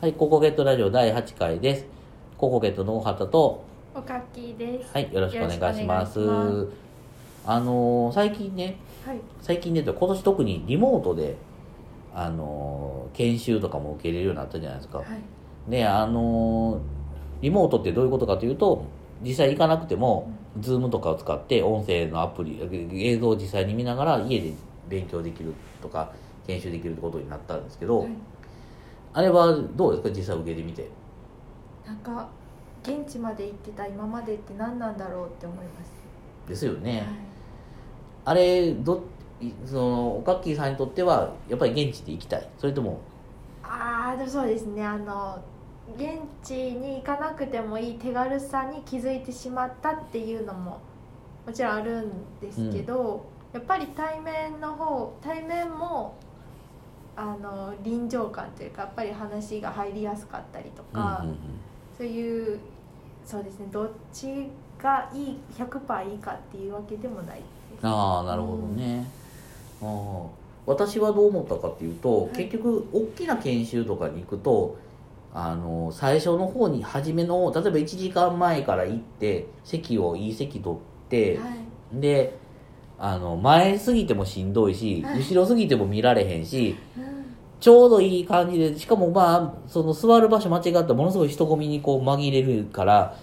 はい、ココゲットラジオ第8回です。ココゲットの大畑と、おかきです。はい、よろしくお願いします。よろしくお願いしあのー最近ね、はい。最近ね、今年特にリモートで、あのー研修とかも受けれるようになったじゃないですか。はい。で、あのーリモートってどういうことかというと、実際行かなくても、 Zoom とかを使って音声のアプリ、映像を実際に見ながら家で勉強できるとか、研修できるってことになったんですけど、はいあれはどうですか？実際受けてみて。なんか現地まで行ってた今までって何なんだろうって思います。ですよね。はい。あれどいそのおかっきーさんにとってはやっぱり現地で行きたい？それともああ、でもそうですね。あの現地に行かなくてもいい手軽さに気づいてしまったっていうのももちろんあるんですけど、やっぱり対面の方対面もあの臨場感というかやっぱり話が入りやすかったりとか。うんうんうん。そういうそうですねどっちがいい100%いいかっていうわけでもない。ああなるほどね、ああ。私はどう思ったかっていうと、はい。結局大きな研修とかに行くとあの最初の方に初めの例えば1時間前から行って席をいい席取って、はい。であの前すぎてもしんどいし、はい。後ろすぎても見られへんしうん。ちょうどいい感じで、しかもまあ、その座る場所間違ったらものすごい人混みにこう紛れるから、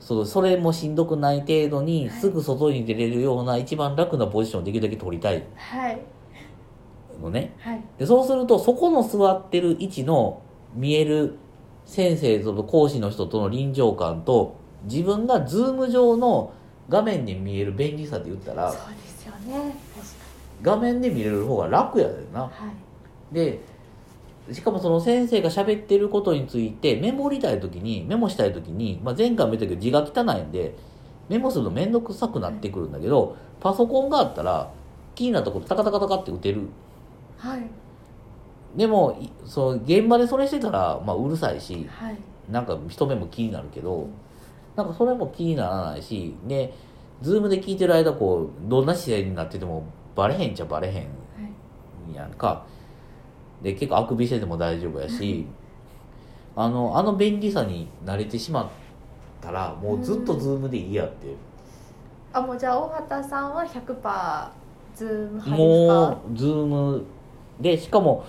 そのそれもしんどくない程度に、はい。すぐ外に出れるような一番楽なポジションをできるだけ取りたい。はい。のね。はい。でそうすると、そこの座ってる位置の見える先生と講師の人との臨場感と、自分がズーム上の画面に見える便利さで言ったらそう、ですよね。確画面で見れる方が楽やでな。はい。でしかもその先生が喋ってることについてメモりたい時にメモしたい時に、まあ、前回も言ったけど字が汚いんでメモするの面倒くさくなってくるんだけどパソコンがあったら気になったことタカタカタカって打てる。はい。でもいその現場でそれしてたら、まあ、うるさいしはい。なんか人目も気になるけどなんかそれも気にならないしで Zoom で聞いてる間こうどんな姿勢になっててもバレへんちゃバレへんはいやんか。で結構あくびしてても大丈夫やしあのあの便利さに慣れてしまったらもうずっと Zoom でいいやって、あもうじゃあ大畑さんは100%ズーム派ですか？もう Zoomでしかも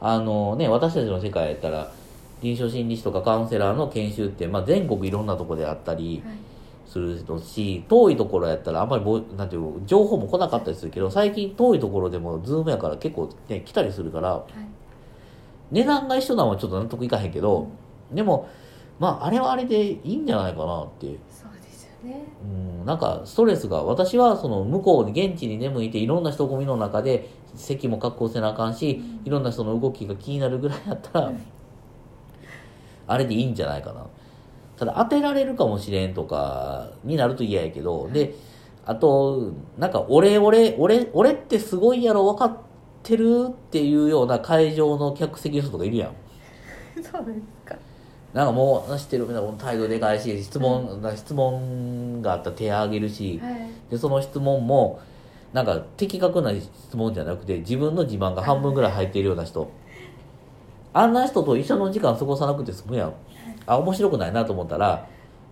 あのね私たちの世界やったら臨床心理士とかカウンセラーの研修って、まあ、全国いろんなとこであったりはい。するし遠いところやったらあんまりぼなんていうの情報も来なかったりするけど最近遠いところでもズームやから結構ね来たりするからはい。値段が一緒なのはちょっと納得いかへんけど、でもまああれはあれでいいんじゃないかなって。そうですよね。うんなんかストレスが私はその向こうに現地に出向いていろんな人混みの中で席も確保せなあかんし、いろんな人の動きが気になるぐらいやったら、はいあれでいいんじゃないかな。ただ当てられるかもしれんとかになると嫌やけど、であとなんか俺俺俺俺ってすごいやろ分かってるっていうような会場の客席の人とかいるやん。そうですか。なんかもう知ってるみたいな態度でかいし質問、質問があったら手挙げるし、はい。でその質問もなんか的確な質問じゃなくて自分の自慢が半分ぐらい入っているような人あんな人と一緒の時間過ごさなくて済むやん。あ面白くないなと思ったら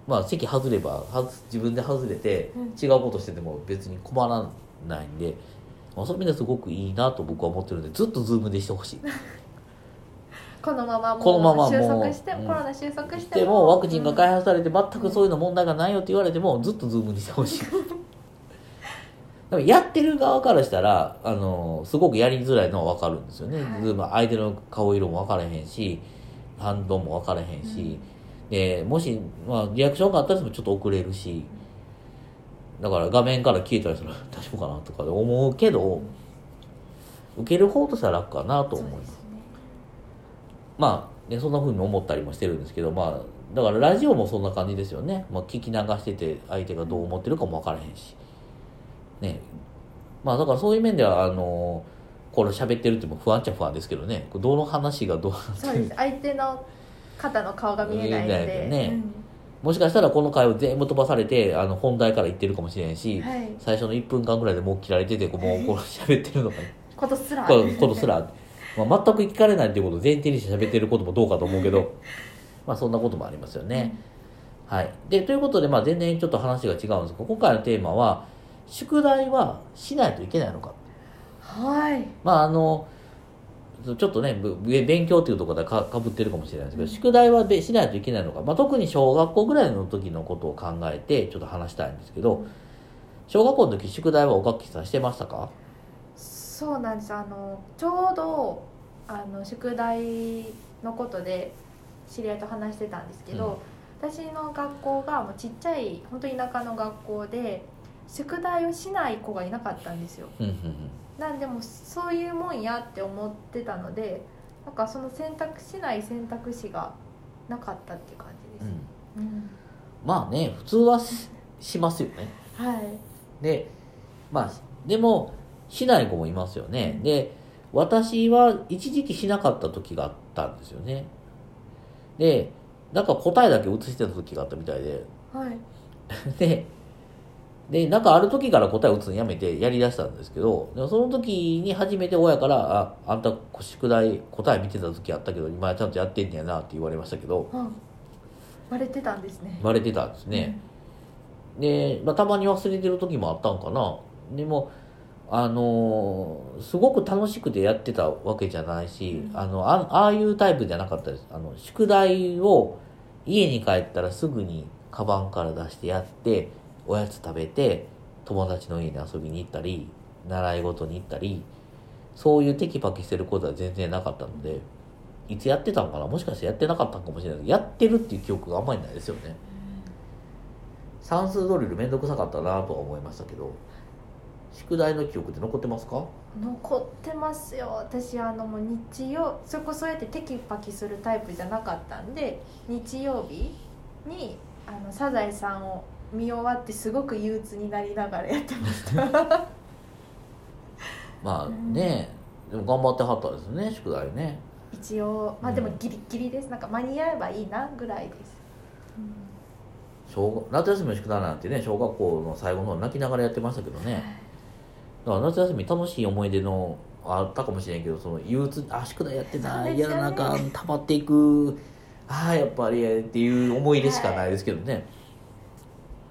まあ席外れば自分で外れてうん。違うことしてても別に困らないんで、まあ、そういう意味ではすごくいいなと僕は思ってるんでずっと Zoom でしてほしい。このままもうこのまま収束して、うん。コロナ収束してでもワクチンが開発されてうん。全くそういうの問題がないよって言われてもずっと Zoom にしてほしい でもやってる側からしたらあのすごくやりづらいのは分かるんですよね、はい。相手の顔色も分からへんし反応も分からへんし、でもし、まあ、リアクションがあったりしてもちょっと遅れるし。だから画面から消えたりする 大丈夫かなとかで思うけど受ける方としては楽かなと思います。すね。まあ、ね、そんな風に思ったりもしてるんですけど、まあ、だからラジオもそんな感じですよね。まあ、聞き流してて、相手がどう思ってるかも分からへんし。ね。まあ、だからそういう面では、あの、これ喋ってるっても不安っちゃ不安ですけどね。どの話がどうそうです。相手の方の顔が見えないの見えないで、よね。もしかしたらこの回を全部飛ばされて、あの、本題から言ってるかもしれんし、うん最初の1分間ぐらいでもう切られてて、もうこう喋ってるのかね。ことすら。こことすら。まあ、全く聞かれないっていうことを前提にして喋ってることもどうかと思うけど。まあそんなこともありますよね。はい、でということで、まあ、全然ちょっと話が違うんです。が今回のテーマは宿題はしないといけないのか。はい。まああのちょっとねぶ勉強っていうところでかかぶってるかもしれないですけど、宿題はべしないといけないのか、まあ、特に小学校ぐらいの時のことを考えてちょっと話したいんですけど小学校の時宿題はおかきさんしてましたか？そうなんです。あのちょうどあの宿題のことで知り合いと話してたんですけど、私の学校がもうちっちゃい本当に田舎の学校で宿題をしない子がいなかったんですよ。うんうんなんでもそういうもんやって思ってたのでなんかその選択しない選択肢がなかったっていう感じうんです、うん。まあね普通はししますよね。はい。でまあでもしない子もいますよね。で私は一時期しなかった時があったんですよね。でなんか答えだけ写してた時があったみたいで。はい。ででなんかある時から答えを打つのやめてやりだしたんですけどでもその時に初めて親から「ああんた宿題答え見てた時あったけど今はちゃんとやってんねやな」って言われましたけどあ割れてたんですね。言われてたんですね、で、まあ、たまに忘れてる時もあったんかな。でもあのーすごく楽しくてやってたわけじゃないしあのあああいうタイプじゃなかったです。あの宿題を家に帰ったらすぐにカバンから出してやっておやつ食べて友達の家に遊びに行ったり習い事に行ったりそういうテキパキしてることは全然なかったのでいつやってたのかな？もしかしてやってなかったのかもしれない。やってるっていう記憶があんまりないですよね。算数ドリルめんどくさかったなとは思いましたけど宿題の記憶って残ってますか？残ってますよ。私あのもう日曜それこそそうやってテキパキするタイプじゃなかったんで日曜日にあのサザエさんを見終わってすごく憂鬱になりながらやってました。まあね、でも頑張ってはったですね宿題ね。一応まあでもギリギリです。なんか間に合えばいいなぐらいです、小学夏休みの宿題なんてね小学校の最後の方泣きながらやってましたけどね。だから夏休み楽しい思い出のあったかもしれんけどその憂鬱あ宿題やってた、ね。やらなあかん溜まっていくああやっぱりっていう思い出しかないですけどね、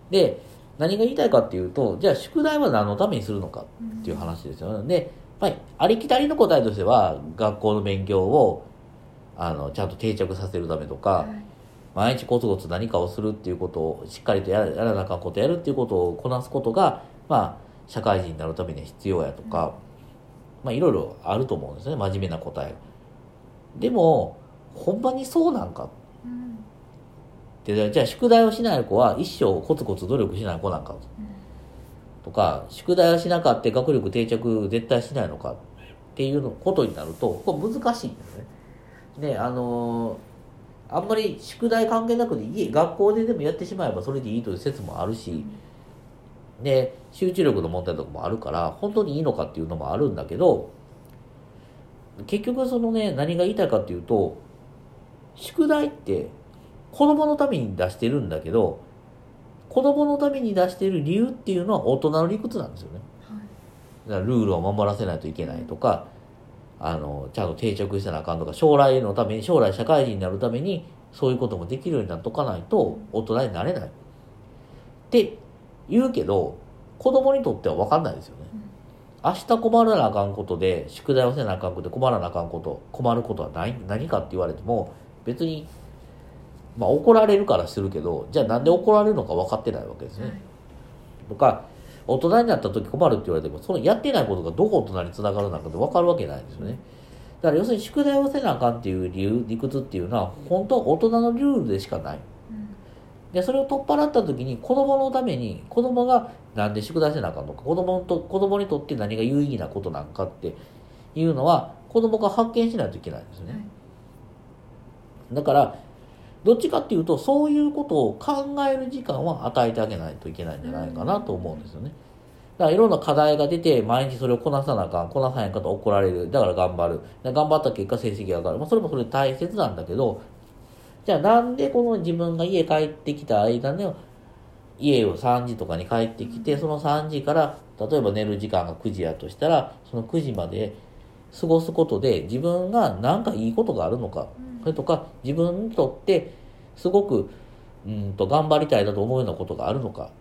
で何が言いたいかっていうとじゃあ宿題は何のためにするのかっていう話ですよね、で、まあ、ありきたりの答えとしては学校の勉強をあのちゃんと定着させるためとか、はい。毎日コツコツ何かをするっていうことをしっかりとやらやらなあかんことやるっていうことをこなすことが、まあ、社会人になるためには必要やとか、まあいろいろあると思うんですね。真面目な答え。が。でもほんまにそうなんかうんってじゃあ宿題をしない子は一生コツコツ努力しない子なんかとか宿題をしなかった学力定着絶対しないのかっていうのことになるとこれ難しいんですね。であのーあんまり宿題関係なくて家学校ででもやってしまえばそれでいいという説もあるしで集中力の問題とかもあるから本当にいいのかっていうのもあるんだけど結局そのね何が言いたいかっていうと宿題って子供のために出してるんだけど子供のために出してる理由っていうのは大人の理屈なんですよね。だからルールを守らせないといけないとかあのちゃんと定着してなあかんとか将来のために将来社会人になるためにそういうこともできるようになっとかないと大人になれない。って言うけど子供にとっては分かんないですよね。明日困らなあかんことで宿題をせなあかんことで困らなあかんこと困ることはない。何かって言われても別にまあ怒られるからするけどじゃあなんで怒られるのか分かってないわけですね、はい。とか大人になった時困るって言われてもそのやってないことがどこ大人につながるのかって分かるわけないんですよね。だから要するに宿題をせなあかんっていう理由理屈っていうのは本当は大人のルールでしかない。うん。でそれを取っ払った時に子供のために子供がなんで宿題せなあかんのか子供と子供にとって何が有意義なことなんかっていうのは子供が発見しないといけないんですよね、はい。だからどっちかっていうとそういうことを考える時間は与えてあげないといけないんじゃないかなと思うんですよね。だからいろんな課題が出て毎日それをこなさなあかんこなさへんかと怒られる。だから頑張る。で頑張った結果成績が上がる、まあ、それもそれ大切なんだけどじゃあなんでこの自分が家帰ってきた間の家を3時とかに帰ってきてその3時から例えば寝る時間が9時やとしたらその9時まで過ごすことで自分が何かいいことがあるのか。うんそれとか自分にとってすごくうんと頑張りたいなと思うようなことがあるのか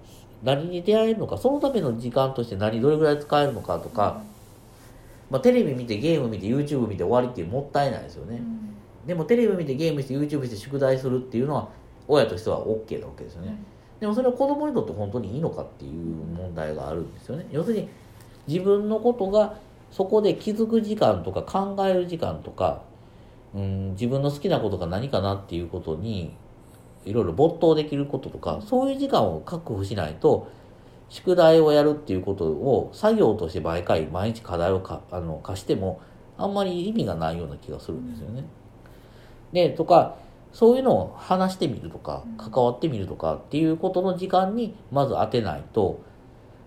何に出会えるのかそのための時間として何どれぐらい使えるのかとか、まあ、テレビ見てゲーム見て YouTube 見て終わりっていうもったいないですよね、うん。でもテレビ見てゲームして YouTube して宿題するっていうのは親としては OK なわけですよね、でもそれは子供にとって本当にいいのかっていう問題があるんですよね。要するに自分のことがそこで気づく時間とか考える時間とか、うん、自分の好きなことが何かなっていうことにいろいろ没頭できることとかそういう時間を確保しないと宿題をやるっていうことを作業として毎回毎日課題をかあの課してもあんまり意味がないような気がするんですよね。でとかそういうのを話してみるとか関わってみるとかっていうことの時間にまず当てないと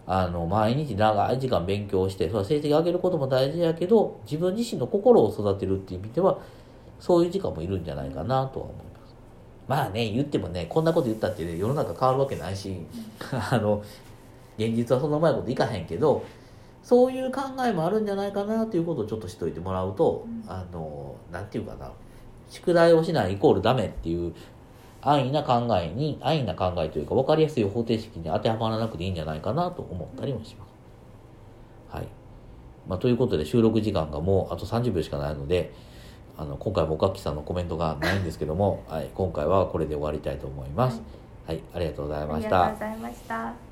あの毎日長い時間勉強してそれは成績上げることも大事やけど自分自身の心を育てるっていう意味ではそういう時間もいるんじゃないかなとは思います。まあね言ってもねこんなこと言ったって、ね、世の中変わるわけないし あの現実はそんなうまいこといかへんけどそういう考えもあるんじゃないかなということをちょっとしといてもらうと、あのなんていうかな宿題をしないイコールダメっていう安易な考えに安易な考えというか分かりやすい方程式に当てはまらなくていいんじゃないかなと思ったりもします。はいまあ、ということで収録時間がもうあと30秒しかないのであの今回も岡木さんのコメントがないんですけども、はい、今回はこれで終わりたいと思います。はい、ありがとうございあましたりがとうご。ざいました